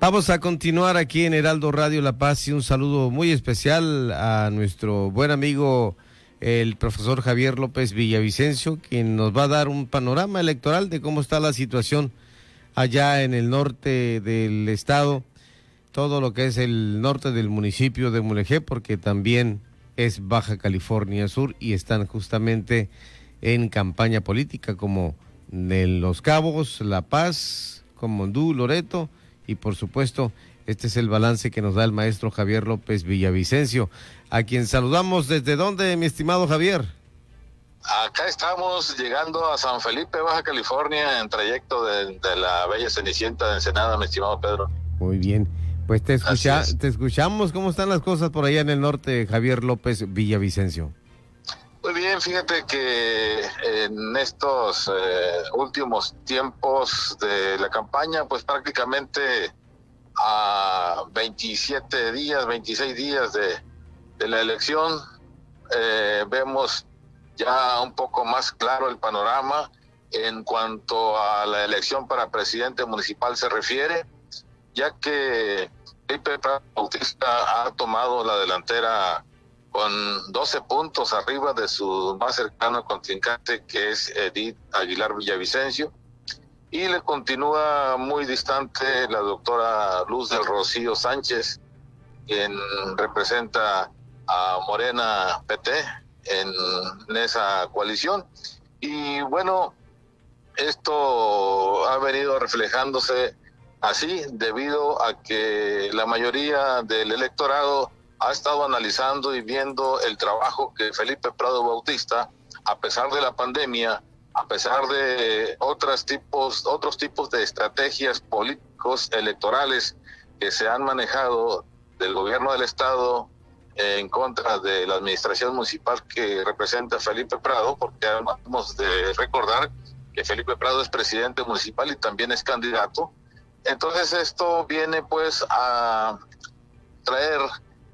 Vamos a continuar aquí en Heraldo Radio La Paz y un saludo muy especial a nuestro buen amigo el profesor Javier López Villavicencio, quien nos va a dar un panorama electoral de cómo está la situación allá en el norte del estado, todo lo que es el norte del municipio de Mulegé, porque también es Baja California Sur y están justamente en campaña política como en Los Cabos, La Paz, como Mondú, Loreto y por supuesto este es el balance que nos da el maestro Javier López Villavicencio, a quien saludamos desde dónde, mi estimado Javier. Acá estamos llegando a San Felipe, Baja California, en trayecto de, la bella Cenicienta de Ensenada, mi estimado Pedro. Muy bien. Pues te, escucha, te escuchamos. ¿Cómo están las cosas por allá en el norte, Javier López Villavicencio? Fíjate que en estos eh, últimos tiempos de la campaña, pues prácticamente a 27 días, 26 días de, la elección, eh, vemos ya un poco más claro el panorama en cuanto a la elección para presidente municipal se refiere, ya que Felipe Bautista ha tomado la delantera con 12 puntos arriba de su más cercano contrincante, que es Edith Aguilar Villavicencio. Y le continúa muy distante la doctora Luz del Rocío Sánchez, quien representa a Morena PT en, esa coalición. Y bueno, esto ha venido reflejándose así debido a que la mayoría del electorado ha estado analizando y viendo el trabajo que Felipe Prado Bautista, a pesar de la pandemia, a pesar de otros tipos, otros tipos de estrategias políticos electorales que se han manejado del gobierno del estado en contra de la administración municipal que representa Felipe Prado, porque vamos de recordar que Felipe Prado es presidente municipal y también es candidato. Entonces esto viene pues a traer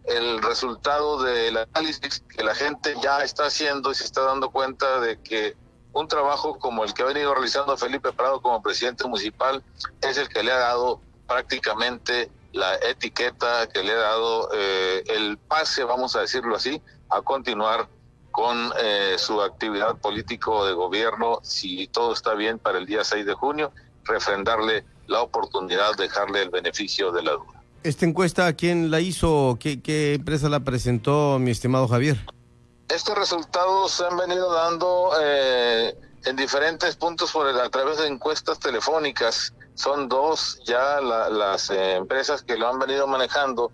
el resultado del análisis que la gente ya está haciendo y se está dando cuenta de que un trabajo como el que ha venido realizando Felipe Prado como presidente municipal es el que le ha dado prácticamente la etiqueta, que le ha dado eh, el pase, vamos a decirlo así, a continuar con eh, su actividad político de gobierno, si todo está bien para el día 6 de junio, refrendarle la oportunidad, dejarle el beneficio de la duda. ¿Esta encuesta quién la hizo? ¿Qué, empresa la presentó, mi estimado Javier? Estos resultados se han venido dando eh, en diferentes puntos por a través de encuestas telefónicas. Son dos ya las eh, empresas que lo han venido manejando.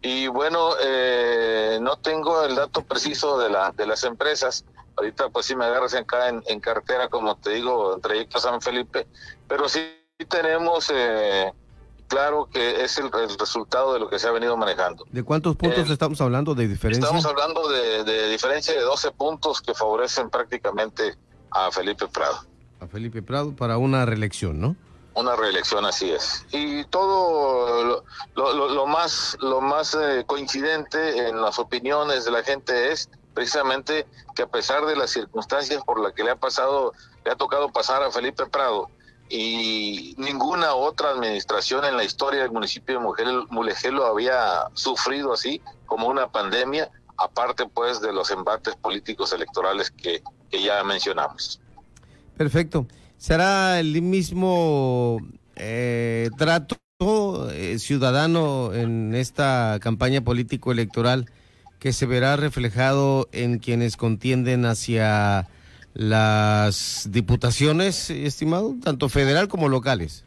Y bueno, eh, no tengo el dato preciso de, la, de las empresas. Ahorita pues sí me agarras acá en, en cartera, como te digo, en trayecto San Felipe. Pero sí tenemos eh, claro que es el, resultado de lo que se ha venido manejando. ¿De cuántos puntos eh, estamos hablando de diferencia? Estamos hablando de, diferencia de 12 puntos que favorecen prácticamente a Felipe Prado. A Felipe Prado para una reelección, ¿no? Una reelección, así es. Y todo lo, más, lo más eh, coincidente en las opiniones de la gente es precisamente que a pesar de las circunstancias por las que le ha pasado, le ha tocado pasar a Felipe Prado, y ninguna otra administración en la historia del municipio de Mulegé lo había sufrido así como una pandemia, aparte pues de los embates políticos electorales que, ya mencionamos. Perfecto. ¿Será el mismo eh, trato eh, ciudadano en esta campaña político-electoral que se verá reflejado en quienes contienden hacia las diputaciones, estimado, tanto federal como locales.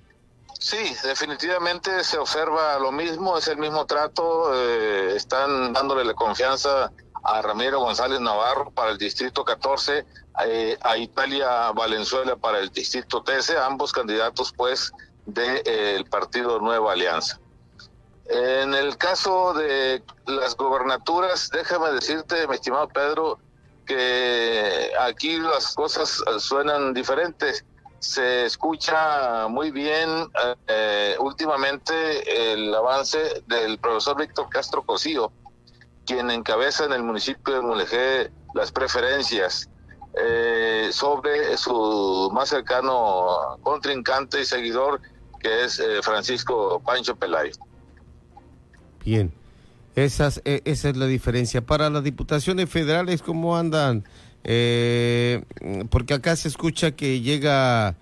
Sí, definitivamente se observa lo mismo, es el mismo trato, eh, están dándole la confianza a Ramiro González Navarro para el distrito 14, eh, a Italia Valenzuela para el distrito 13, ambos candidatos pues del de, partido Nueva Alianza. En el caso de las gobernaturas, déjame decirte, mi estimado Pedro, que aquí las cosas eh, suenan diferentes. Se escucha muy bien eh, últimamente el avance del profesor Víctor Castro Cosío, quien encabeza en el municipio de Mulegé las preferencias eh, sobre su más cercano contrincante y seguidor, que es eh, Francisco Pancho Pelay. Bien, Esas, e, esa es la diferencia. Para las diputaciones federales, ¿cómo andan? Eh, porque acá se escucha que llega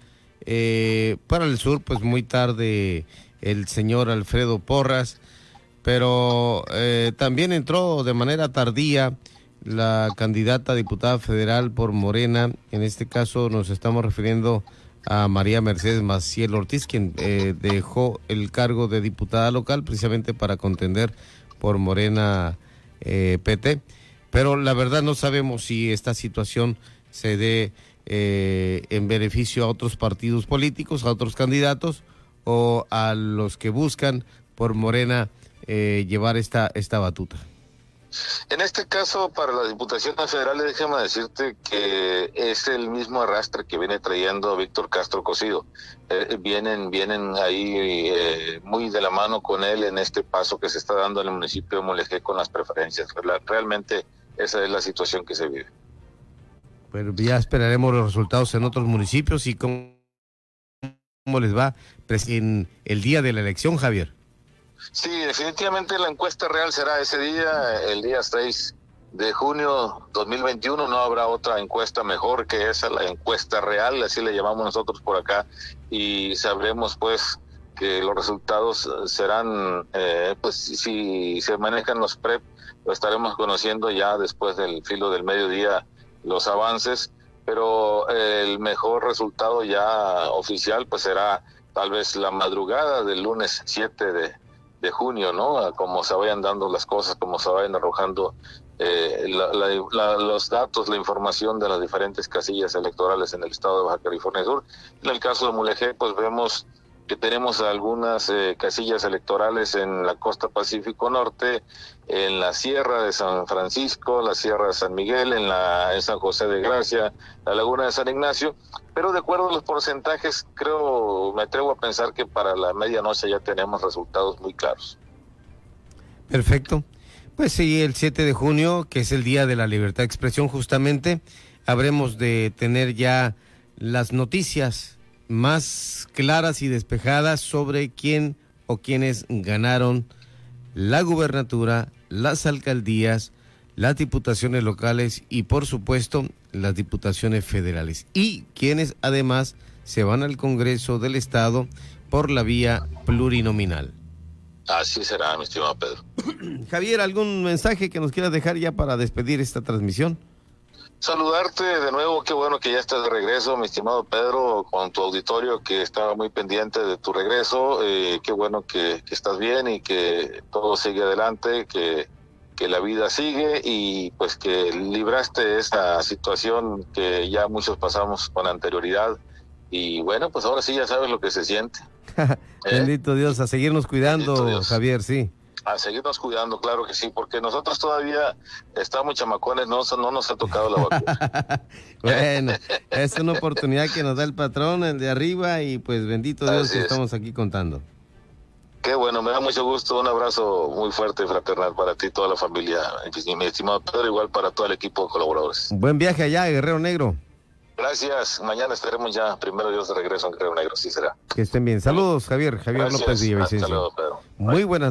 eh, para el sur, pues muy tarde, el señor Alfredo Porras, pero eh, también entró de manera tardía la candidata a diputada federal por Morena. En este caso nos estamos refiriendo a María Mercedes Maciel Ortiz, quien dejó el cargo de diputada local precisamente para contender por Morena eh, PT. Pero la verdad no sabemos si esta situación se dé eh, en beneficio a otros partidos políticos, a otros candidatos o a los que buscan por Morena eh, llevar esta, esta batuta. En este caso, para las diputaciones federales, déjame decirte que es el mismo arrastre que viene trayendo Víctor Castro Cocido. Eh, vienen, vienen ahí eh, muy de la mano con él en este paso que se está dando en el municipio de Mulegé con las preferencias. Realmente esa es la situación que se vive. Bueno, ya esperaremos los resultados en otros municipios y cómo, cómo les va en el día de la elección, Javier. Sí, definitivamente la encuesta real será ese día, el día 6 de junio 2021. No habrá otra encuesta mejor que esa, la encuesta real, así le llamamos nosotros por acá, y sabremos pues que los resultados serán, eh, pues si se manejan los PREP, lo estaremos conociendo ya después del filo del mediodía los avances, pero el mejor resultado ya oficial pues será tal vez la madrugada del lunes 7 de, de junio, ¿no? Como se vayan dando las cosas, como se vayan arrojando eh, la, la, la, los datos, la información de las diferentes casillas electorales en el estado de Baja California Sur. En el caso de Mulegé, pues vemos que tenemos algunas eh, casillas electorales en la costa Pacífico Norte, en la Sierra de San Francisco, la Sierra de San Miguel, en, la, en San José de Gracia, la Laguna de San Ignacio, pero de acuerdo a los porcentajes, creo, me atrevo a pensar que para la medianoche ya tenemos resultados muy claros. Perfecto. Pues sí, el 7 de junio, que es el Día de la Libertad de Expresión, justamente, habremos de tener ya las noticias más claras y despejadas sobre quién o quiénes ganaron la gubernatura, las alcaldías, las diputaciones locales y por supuesto las diputaciones federales y quienes además se van al Congreso del Estado por la vía plurinominal. Así será, mi estimado Pedro. Javier, ¿algún mensaje que nos quieras dejar ya para despedir esta transmisión? Saludarte de nuevo, qué bueno que ya estás de regreso, mi estimado Pedro, con tu auditorio que estaba muy pendiente de tu regreso. Eh, qué bueno que, que, estás bien y que todo sigue adelante, que, que la vida sigue y pues que libraste esta situación que ya muchos pasamos con anterioridad. Y bueno, pues ahora sí ya sabes lo que se siente. ¿Eh? Bendito Dios, a seguirnos cuidando, Javier, sí a seguirnos cuidando, claro que sí, porque nosotros todavía estamos chamacones, no, no nos ha tocado la vacuna. bueno, es una oportunidad que nos da el patrón, el de arriba, y pues bendito Dios que estamos aquí contando. Qué bueno, me da mucho gusto, un abrazo muy fuerte y fraternal para ti y toda la familia, mi estimado Pedro, igual para todo el equipo de colaboradores. Buen viaje allá, Guerrero Negro. Gracias. Mañana estaremos ya, primero Dios, de regreso en Guerrero Negro, sí será. Que estén bien. Saludos, Javier. Javier Gracias. López Villavicencio. Saludos, Pedro. Muy buenas